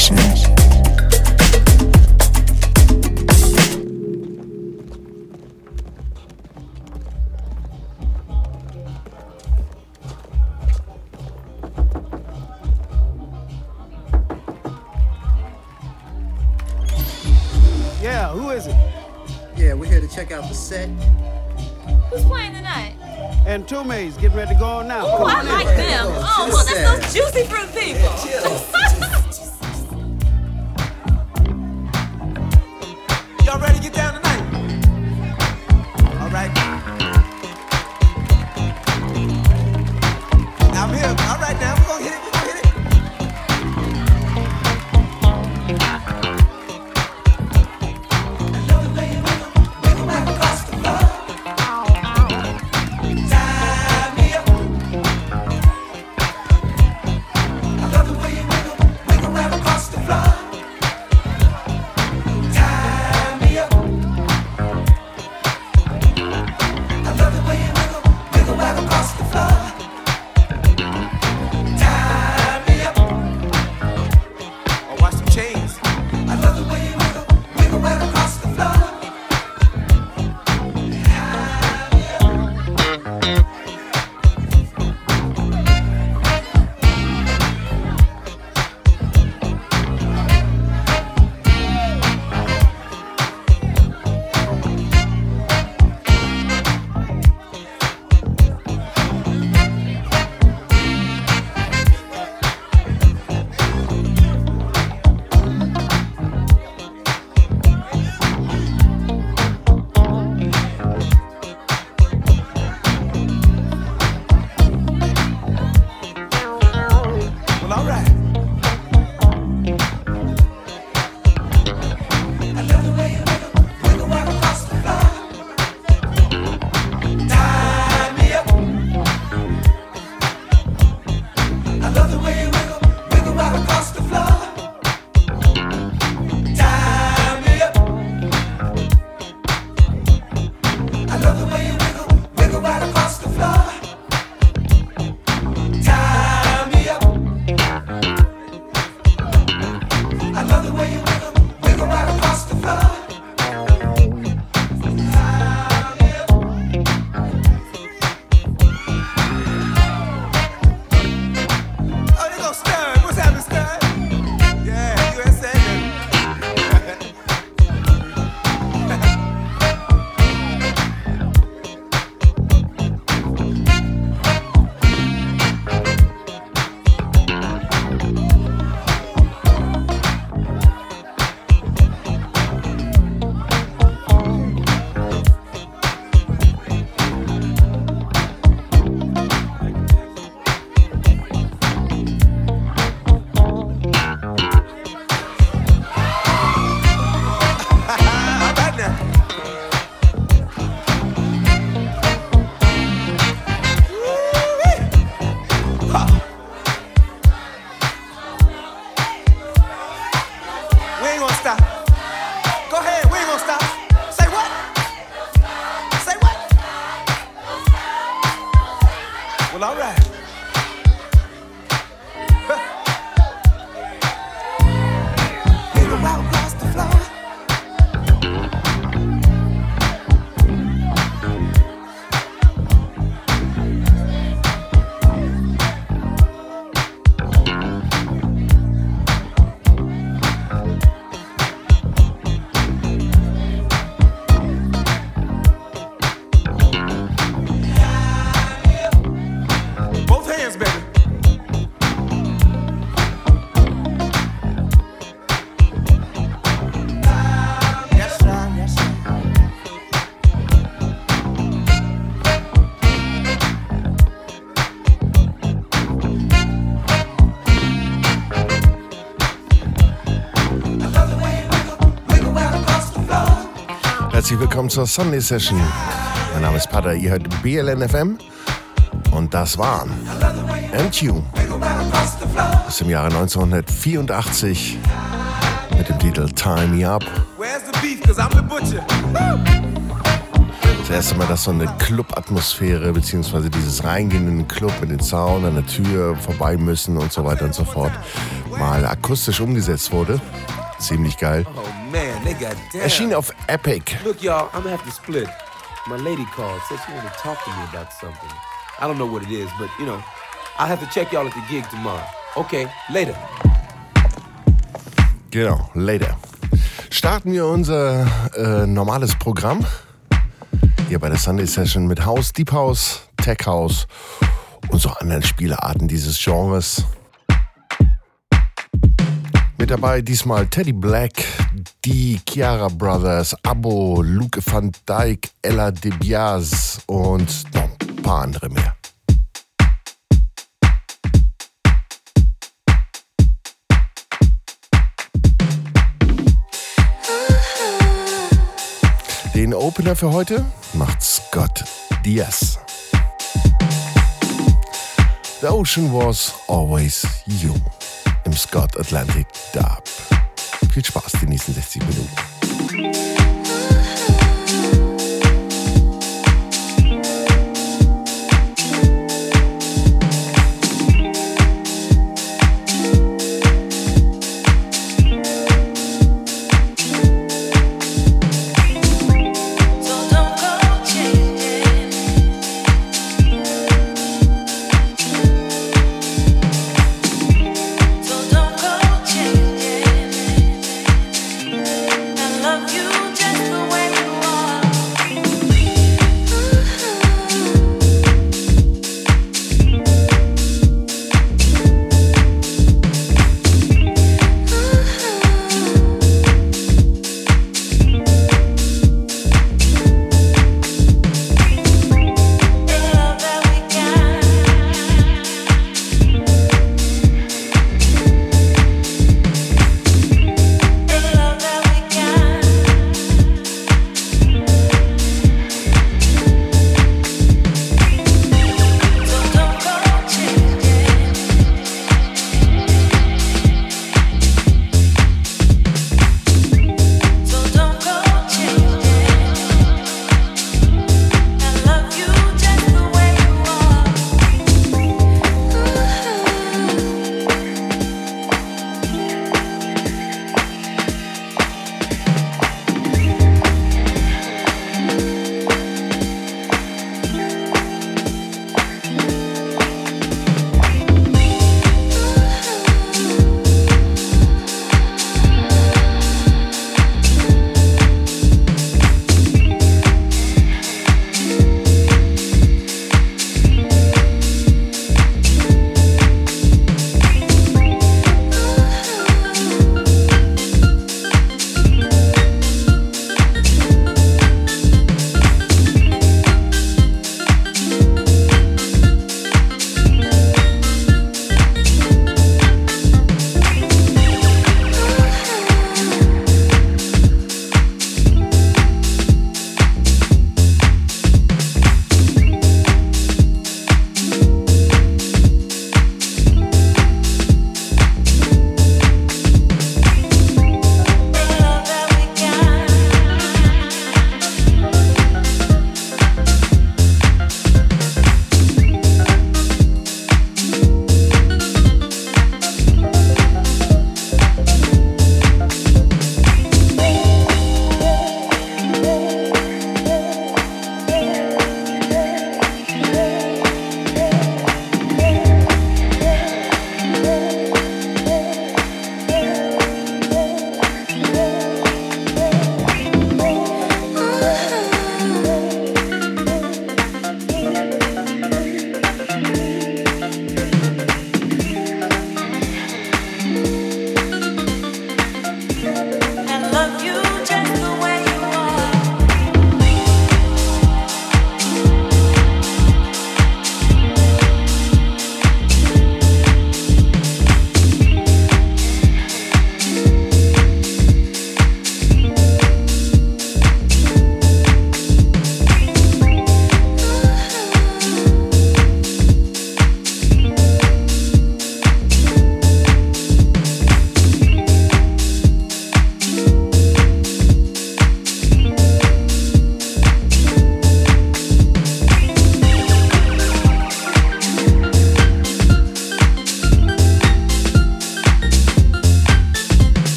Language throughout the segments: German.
Session. Yeah, who is it? Yeah, we're here to check out the set. Who's playing tonight? And Two Tume's getting ready to go on now. Oh, I like them. Oh, look, that's those juicy fruit people. Willkommen zur Sunday Session. Mein Name ist Pater, ihr hört BLNFM und das war MQ aus dem Jahre 1984 mit dem Titel Time Me Up. Das erste Mal, dass so eine Club-Atmosphäre, beziehungsweise dieses Reingehen in den Club mit den Sound an der Tür vorbei müssen und so weiter und so fort, mal akustisch umgesetzt wurde. Ziemlich geil. Erschien auf Epic. Look, y'all, I'm gonna have to split. My lady called, said she wanted to talk to me about something. I don't know what it is, but you know, I'll have to check y'all at the gig tomorrow. Okay, later. Genau, later. Starten wir unser äh, normales Programm hier bei der Sunday Session mit House, Deep House, Tech House und so anderen Spielarten dieses Genres. Dabei diesmal Teddy Black, die Chiara Brothers, Abo, Luke van Dijk, Ella DeBiase und noch ein paar andere mehr. Den Opener für heute macht Scott Diaz. The Ocean Was Always You Scott Atlantic Dub. Viel Spaß die nächsten 60 Minuten.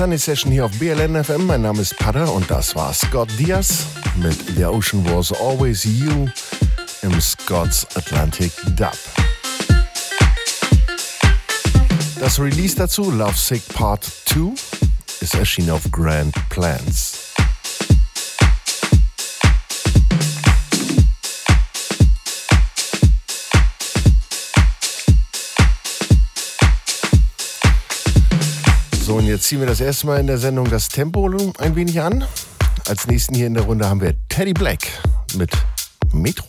Sunny Session hier auf BLN FM. Mein Name ist Pada und das war Scott Diaz mit The Ocean Was Always You im Scott's Atlantic Dub. Das Release dazu, Love Sick Part 2, ist erschienen auf Grand Plans. Ziehen wir das erste Mal in der Sendung das Tempo ein wenig an. Als nächsten hier in der Runde haben wir Teddy Black mit Metro.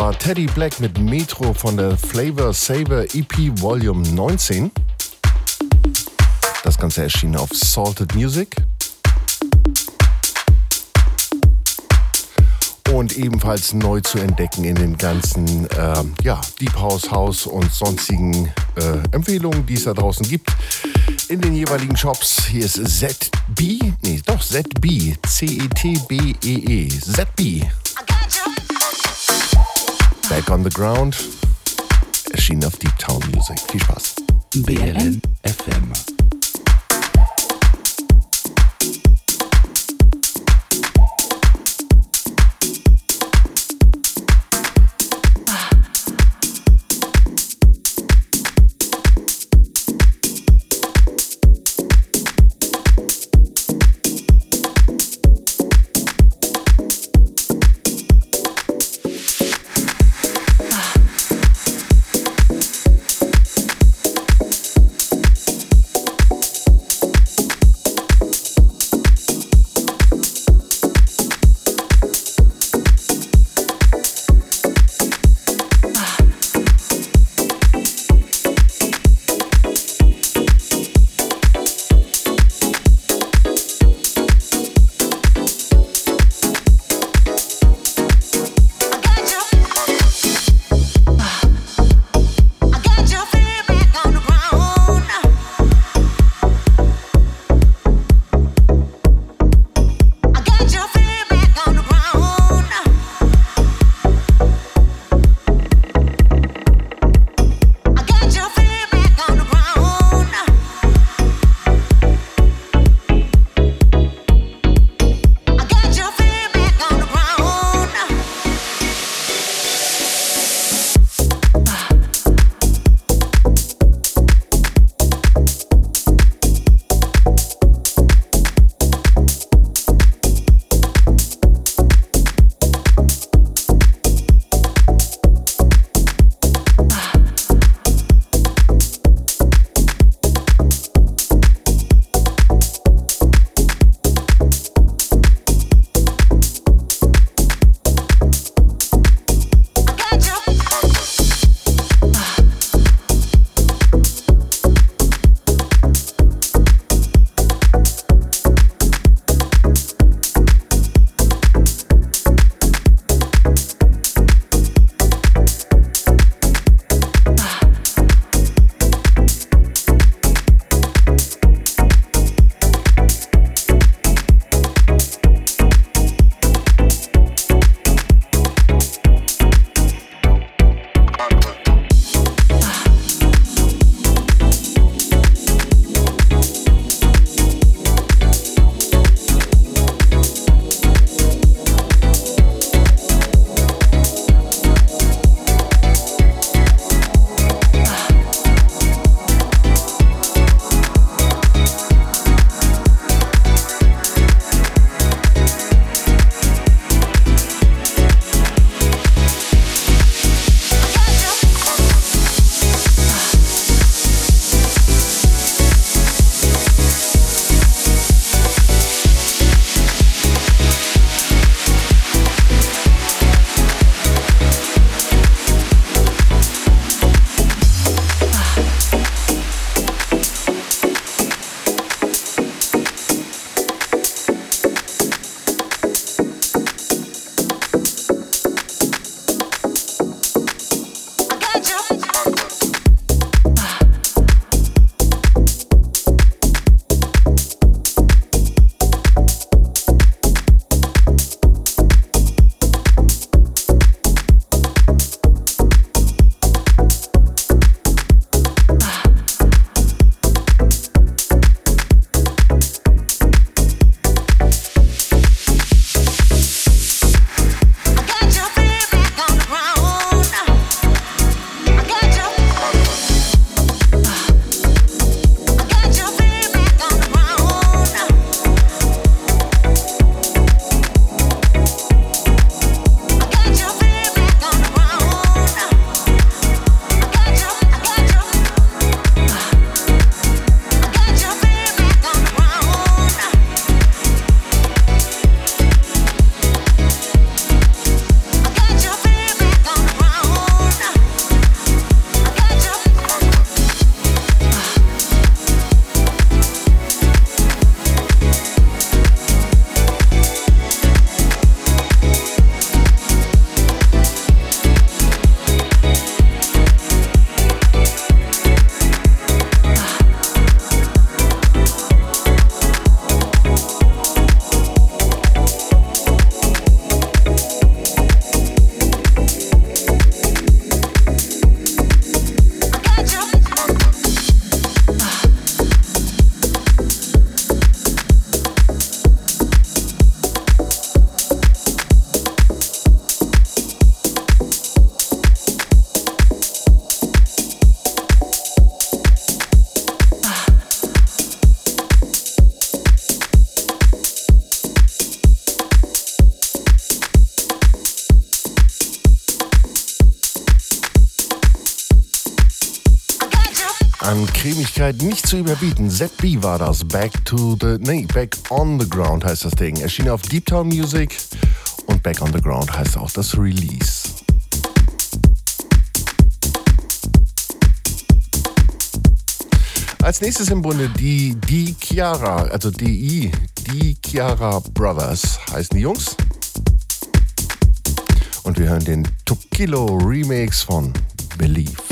War Teddy Black mit Metro von der Flavor Saver EP Volume 19. Das Ganze erschien auf Salted Music. und ebenfalls neu zu entdecken in den ganzen ähm, ja, Deep House, House und sonstigen äh, Empfehlungen, die es da draußen gibt. In den jeweiligen Shops. Hier ist ZB, nee, doch ZB, C-E-T-B-E-E, ZB. Back on the Ground, erschienen auf Deep Town Music. Viel Spaß. BLN FM. An Cremigkeit nicht zu überbieten. ZB war das. Back to the, nee, Back on the Ground heißt das Ding. Erschien auf Deep Town Music und Back on the Ground heißt auch das Release. Als nächstes im Bunde die, die Chiara, also DI, die Chiara Brothers heißen die Jungs. Und wir hören den Tokilo Remix von Believe.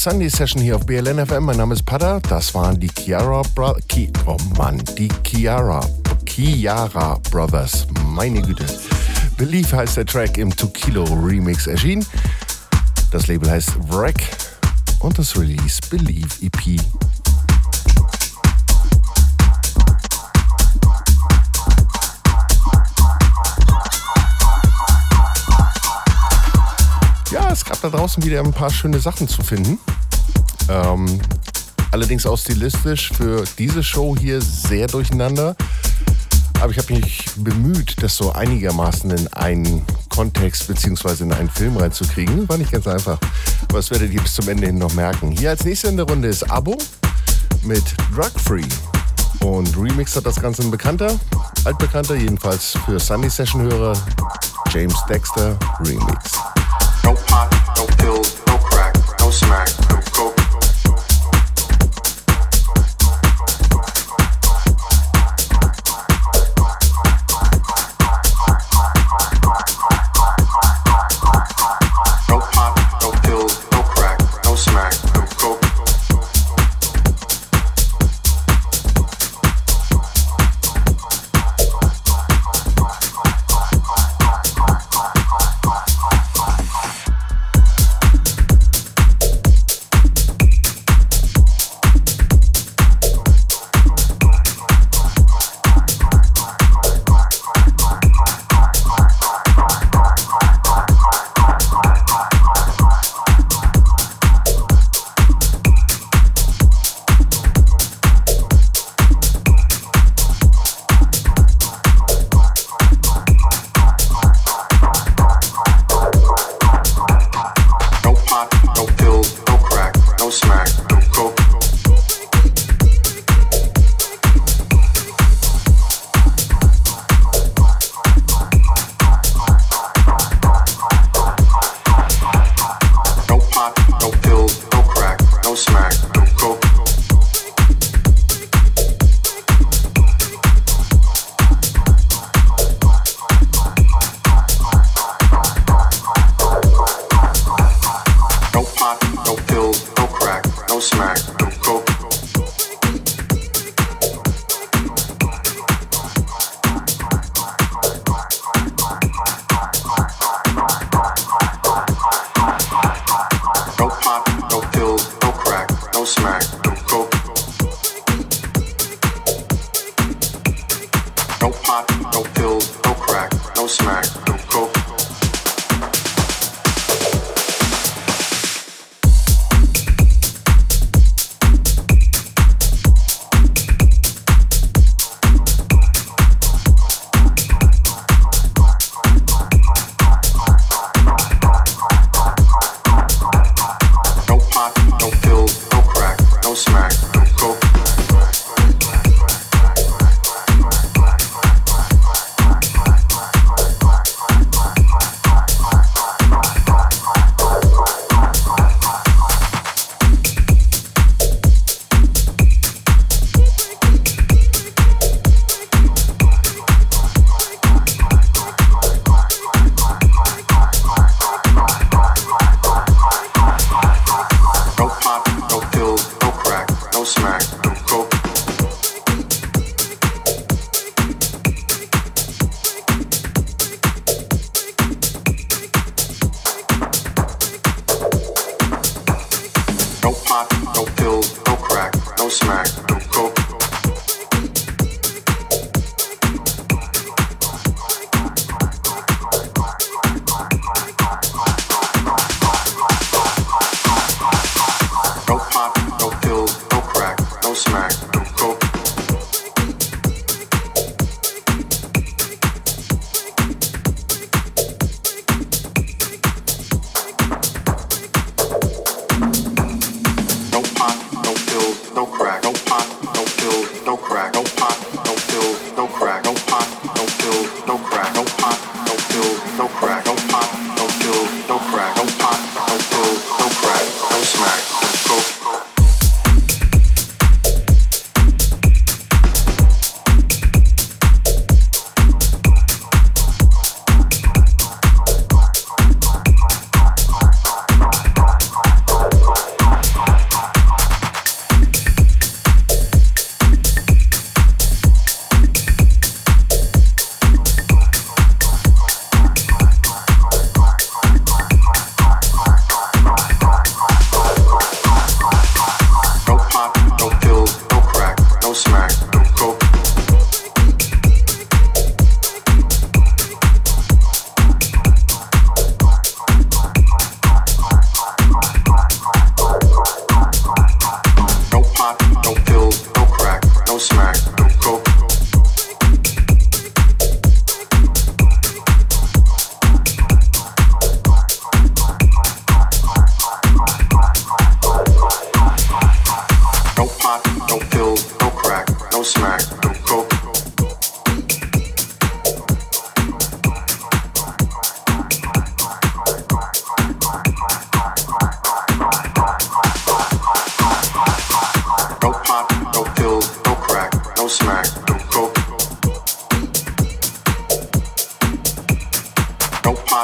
Sunday Session hier auf BLN FM. Mein Name ist Pada. Das waren die Chiara Bro Ki Oh Mann, die Chiara Chiara Brothers. Meine Güte. Believe heißt der Track im 2 Kilo Remix erschienen. Das Label heißt Wreck und das Release Believe EP. Es gab da draußen wieder ein paar schöne Sachen zu finden. Ähm, allerdings auch stilistisch für diese Show hier sehr durcheinander. Aber ich habe mich bemüht, das so einigermaßen in einen Kontext bzw. in einen Film reinzukriegen. War nicht ganz einfach. Aber das werdet ihr bis zum Ende hin noch merken. Hier als nächste in der Runde ist Abo mit Drug Free. Und Remix hat das Ganze ein Bekannter, altbekannter, jedenfalls für Sunday Session-Hörer, James Dexter Remix. No pot, no pills, no crack, no smack,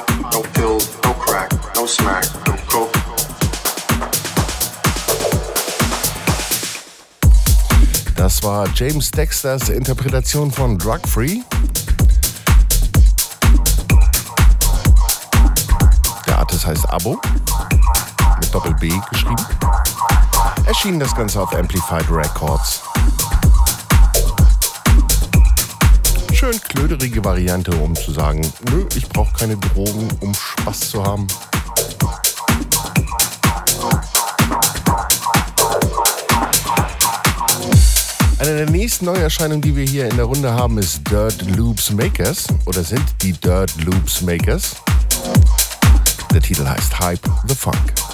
pot, no pills, no crack, no smack, no coke. Das war James Dexters Interpretation von Drug Free. Der Artist heißt Abo, mit Doppel-B geschrieben. Erschien das Ganze auf Amplified Records. Schön klöderige Variante, um zu sagen, nö, ich brauche keine Drogen, um Spaß zu haben. Eine der nächsten Neuerscheinungen, die wir hier in der Runde haben, ist Dirt Loops Makers oder sind die Dirt Loops Makers. Der Titel heißt Hype the Funk.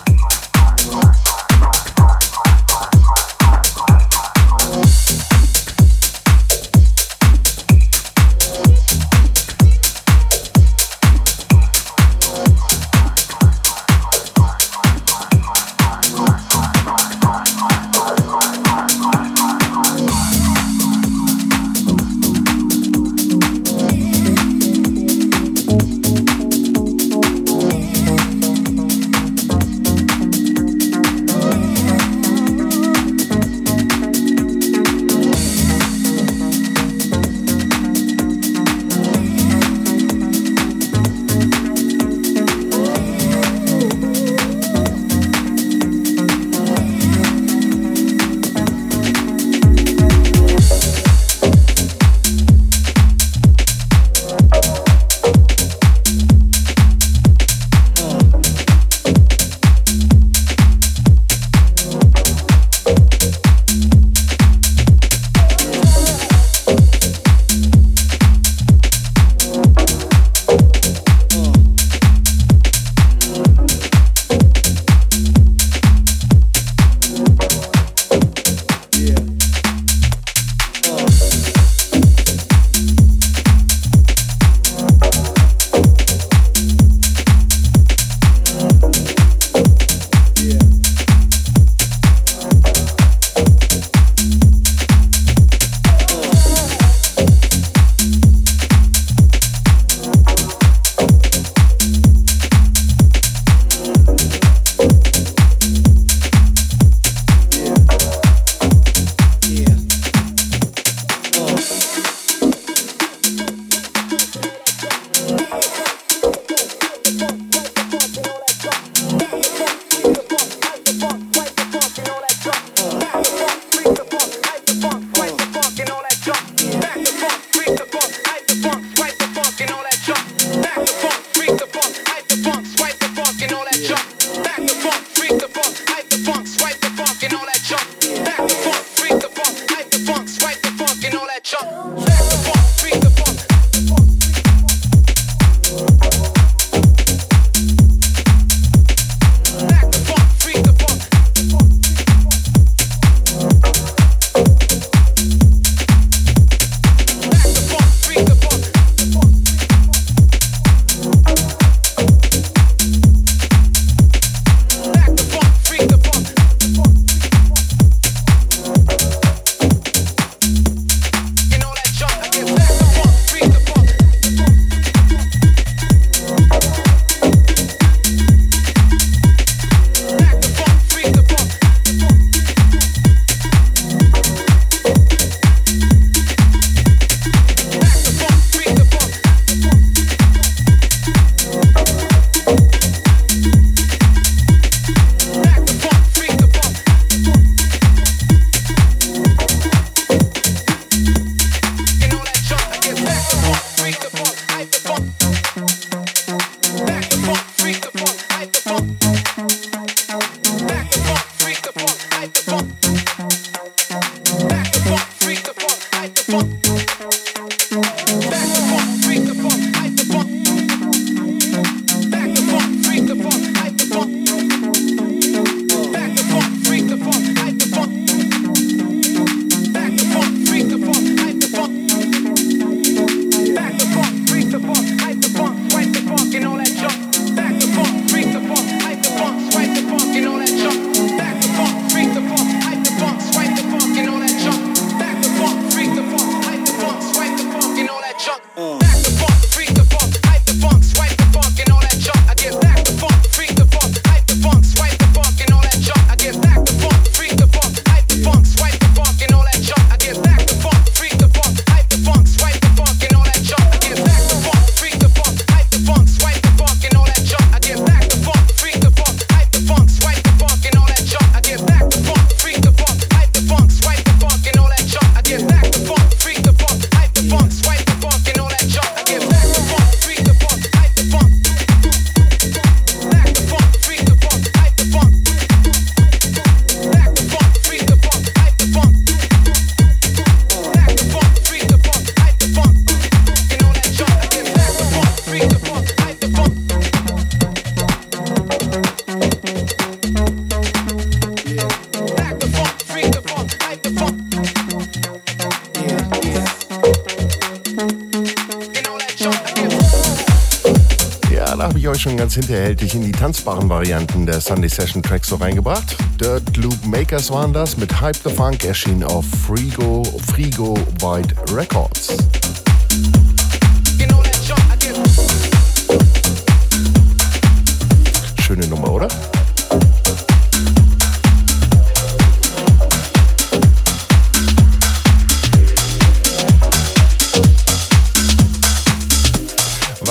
Ich euch schon ganz hinterhältig in die tanzbaren Varianten der Sunday Session Tracks so reingebracht. Dirt Loop Makers waren das mit Hype the Funk, erschien auf Frigo, Frigo White Records.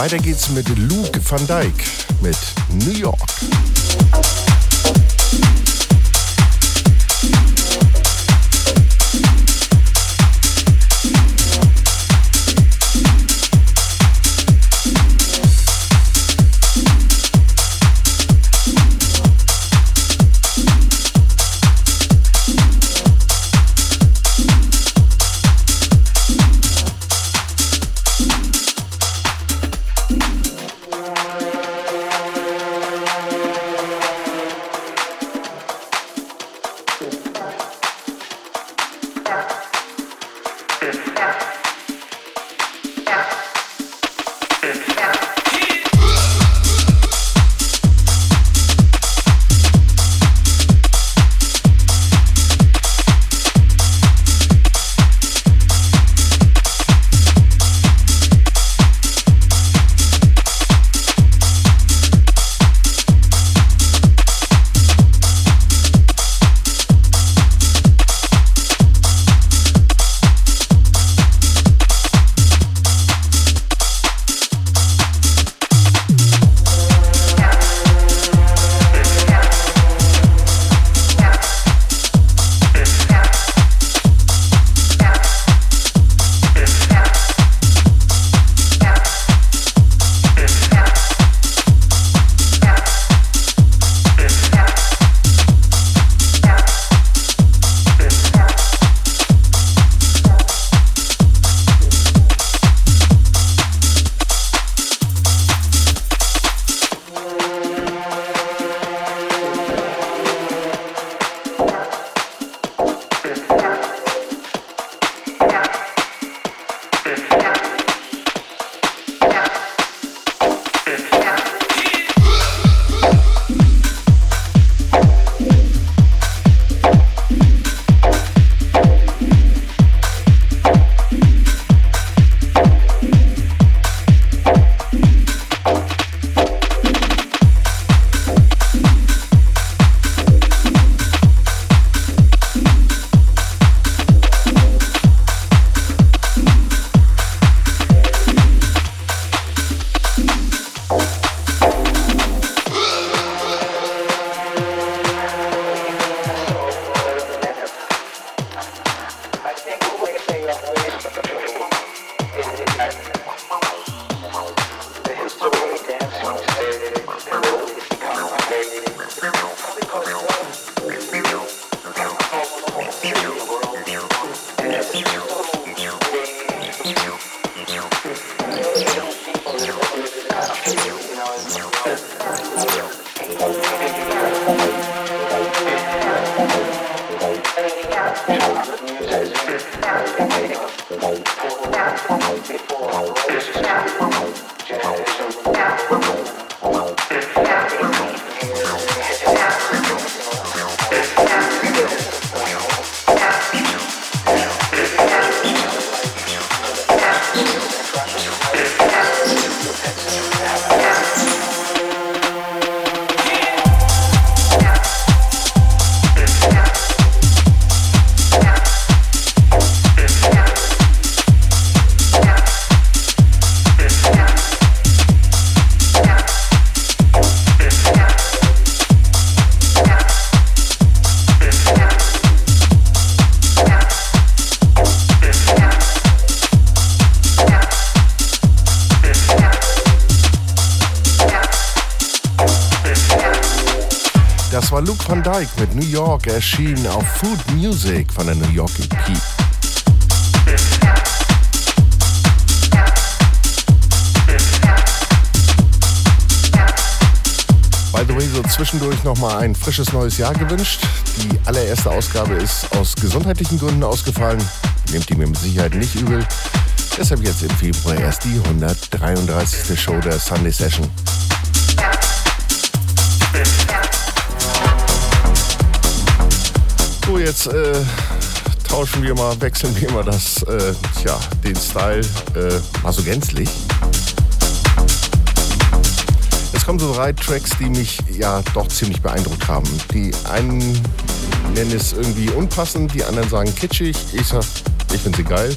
Weiter geht's mit Luke van Dijk mit New York. Dyke mit New York, erschienen auf Food Music von der New York EP. By the way, so zwischendurch nochmal ein frisches neues Jahr gewünscht. Die allererste Ausgabe ist aus gesundheitlichen Gründen ausgefallen. Nehmt die mir mit Sicherheit nicht übel. Deshalb jetzt im Februar erst die 133. Show der Sunday Session. Jetzt äh, tauschen wir mal, wechseln wir mal das, äh, tja, den Style äh, mal so gänzlich. Es kommen so drei Tracks, die mich ja doch ziemlich beeindruckt haben. Die einen nennen es irgendwie unpassend, die anderen sagen kitschig. Ich sag, ich finde sie geil.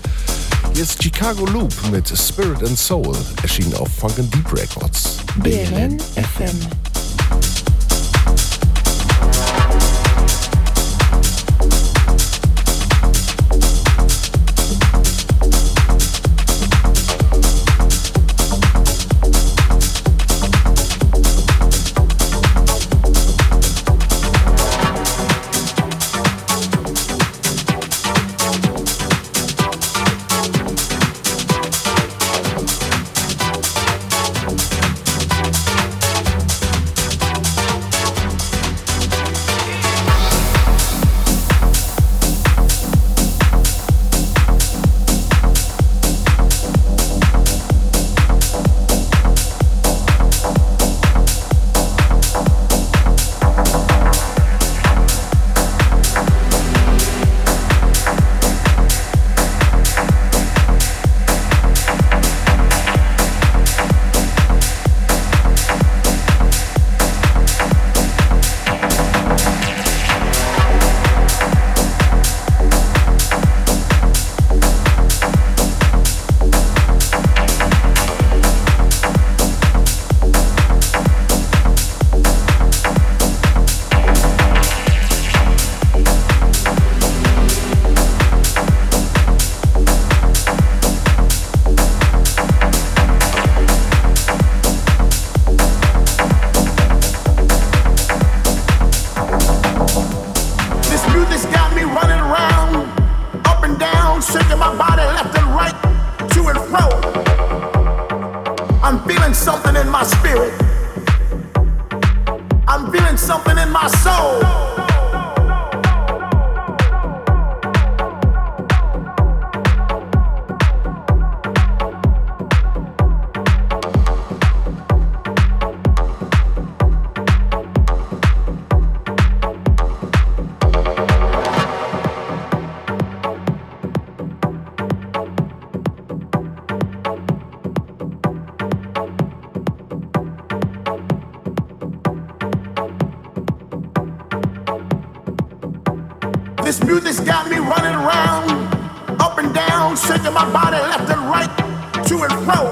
Hier ist Chicago Loop mit Spirit and Soul, erschienen auf Funk Deep Records. BLN FM. This music's got me running around, up and down, shaking my body left and right, to and fro.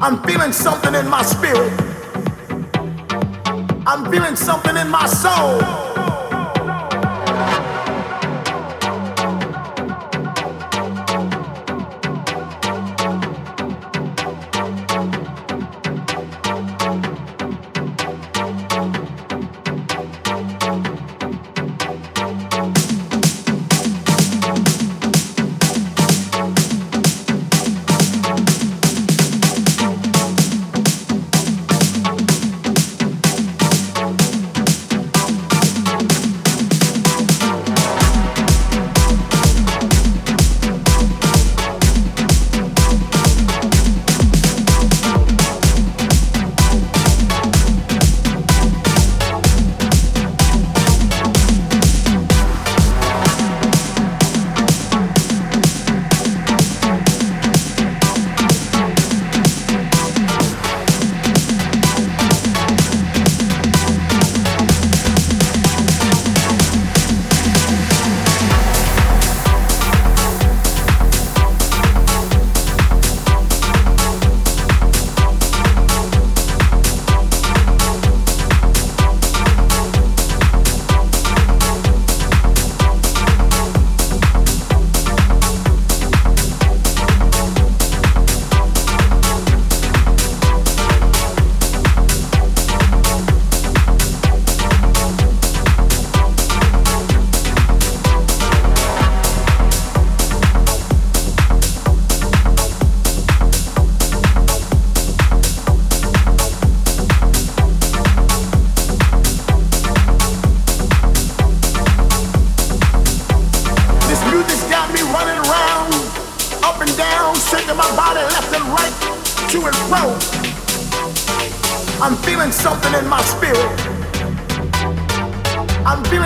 I'm feeling something in my spirit. I'm feeling something in my soul.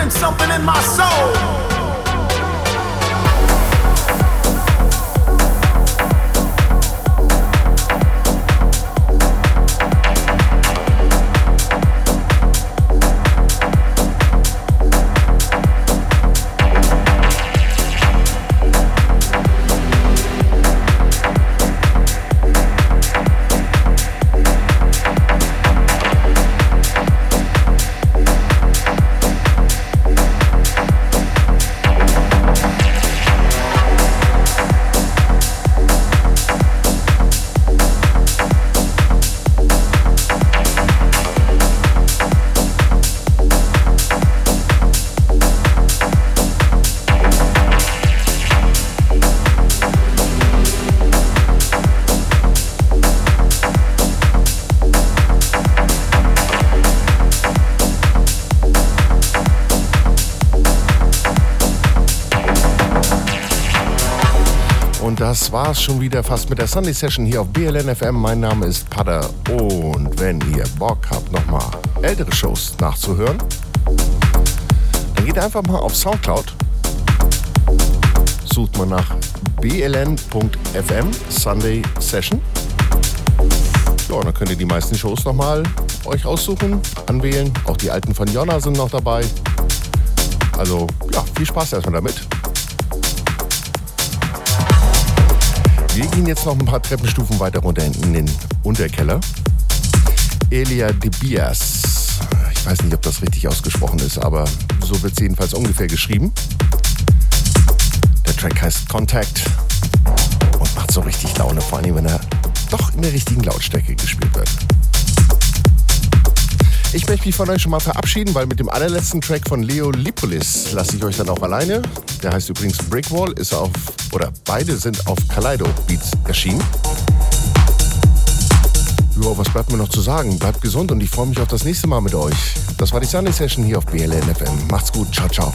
I'm feeling something in my spirit. I'm feeling something in my soul. War's schon wieder fast mit der Sunday Session hier auf BLN FM. Mein Name ist Padder und wenn ihr Bock habt, nochmal ältere Shows nachzuhören, dann geht einfach mal auf Soundcloud, sucht mal nach bln.fm Sunday Session. Ja, dann könnt ihr die meisten Shows nochmal euch aussuchen, anwählen. Auch die alten von Jonna sind noch dabei. Also ja, viel Spaß erstmal damit. Gehen jetzt noch ein paar Treppenstufen weiter runter in den Unterkeller. Elia de Bias. Ich weiß nicht, ob das richtig ausgesprochen ist, aber so wird es jedenfalls ungefähr geschrieben. Der Track heißt Contact und macht so richtig Laune, vor allem wenn er doch in der richtigen Lautstärke gespielt wird. Ich möchte mich von euch schon mal verabschieden, weil mit dem allerletzten Track von Leo Lipolis lasse ich euch dann auch alleine. Der heißt übrigens Brickwall, ist auf, oder beide sind auf Kaleido Beats erschienen. Ja, was bleibt mir noch zu sagen? Bleibt gesund und ich freue mich auf das nächste Mal mit euch. Das war die Sunday Session hier auf BLN FM. Macht's gut, ciao, ciao.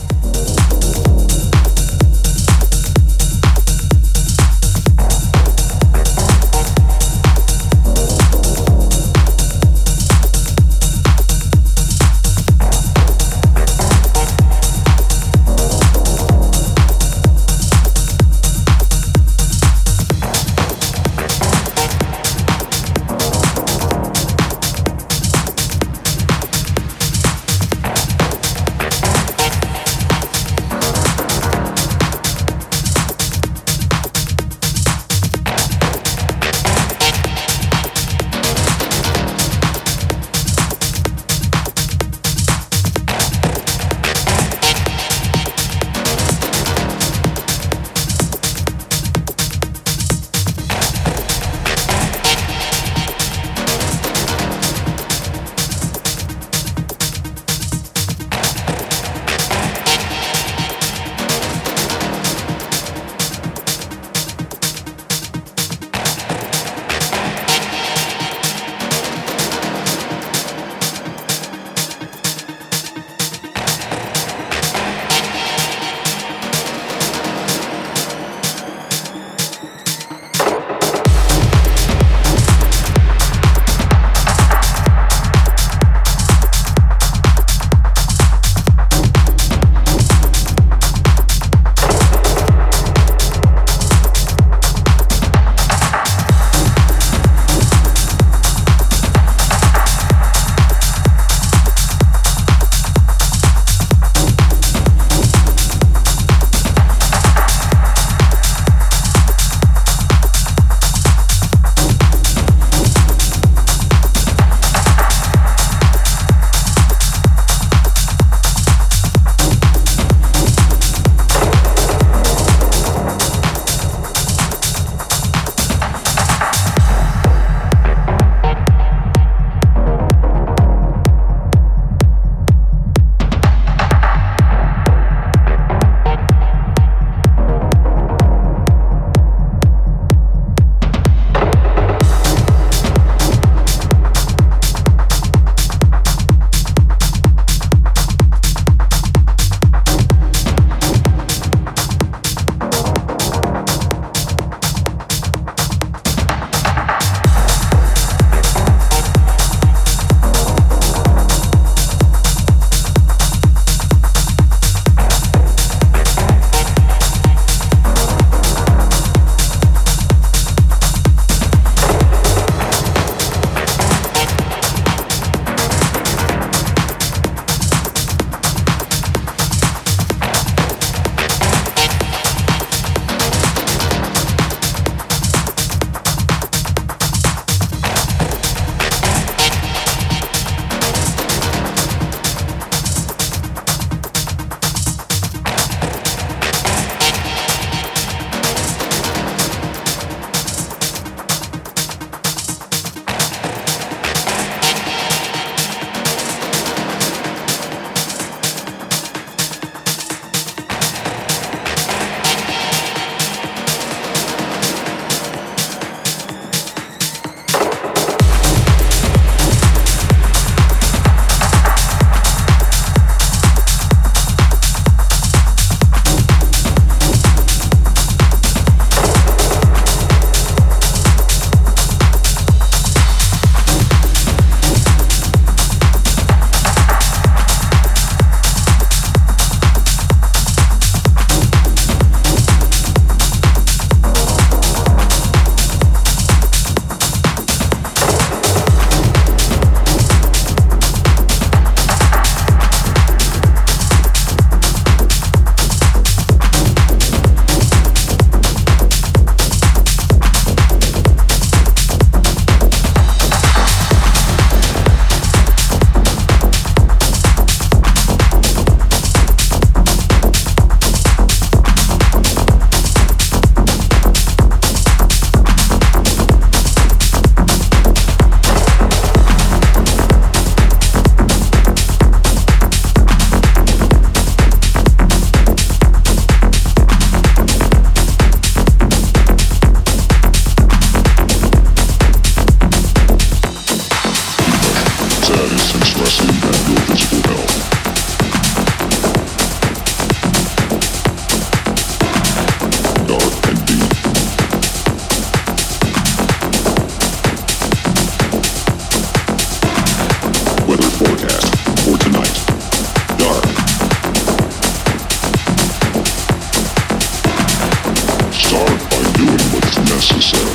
necessary.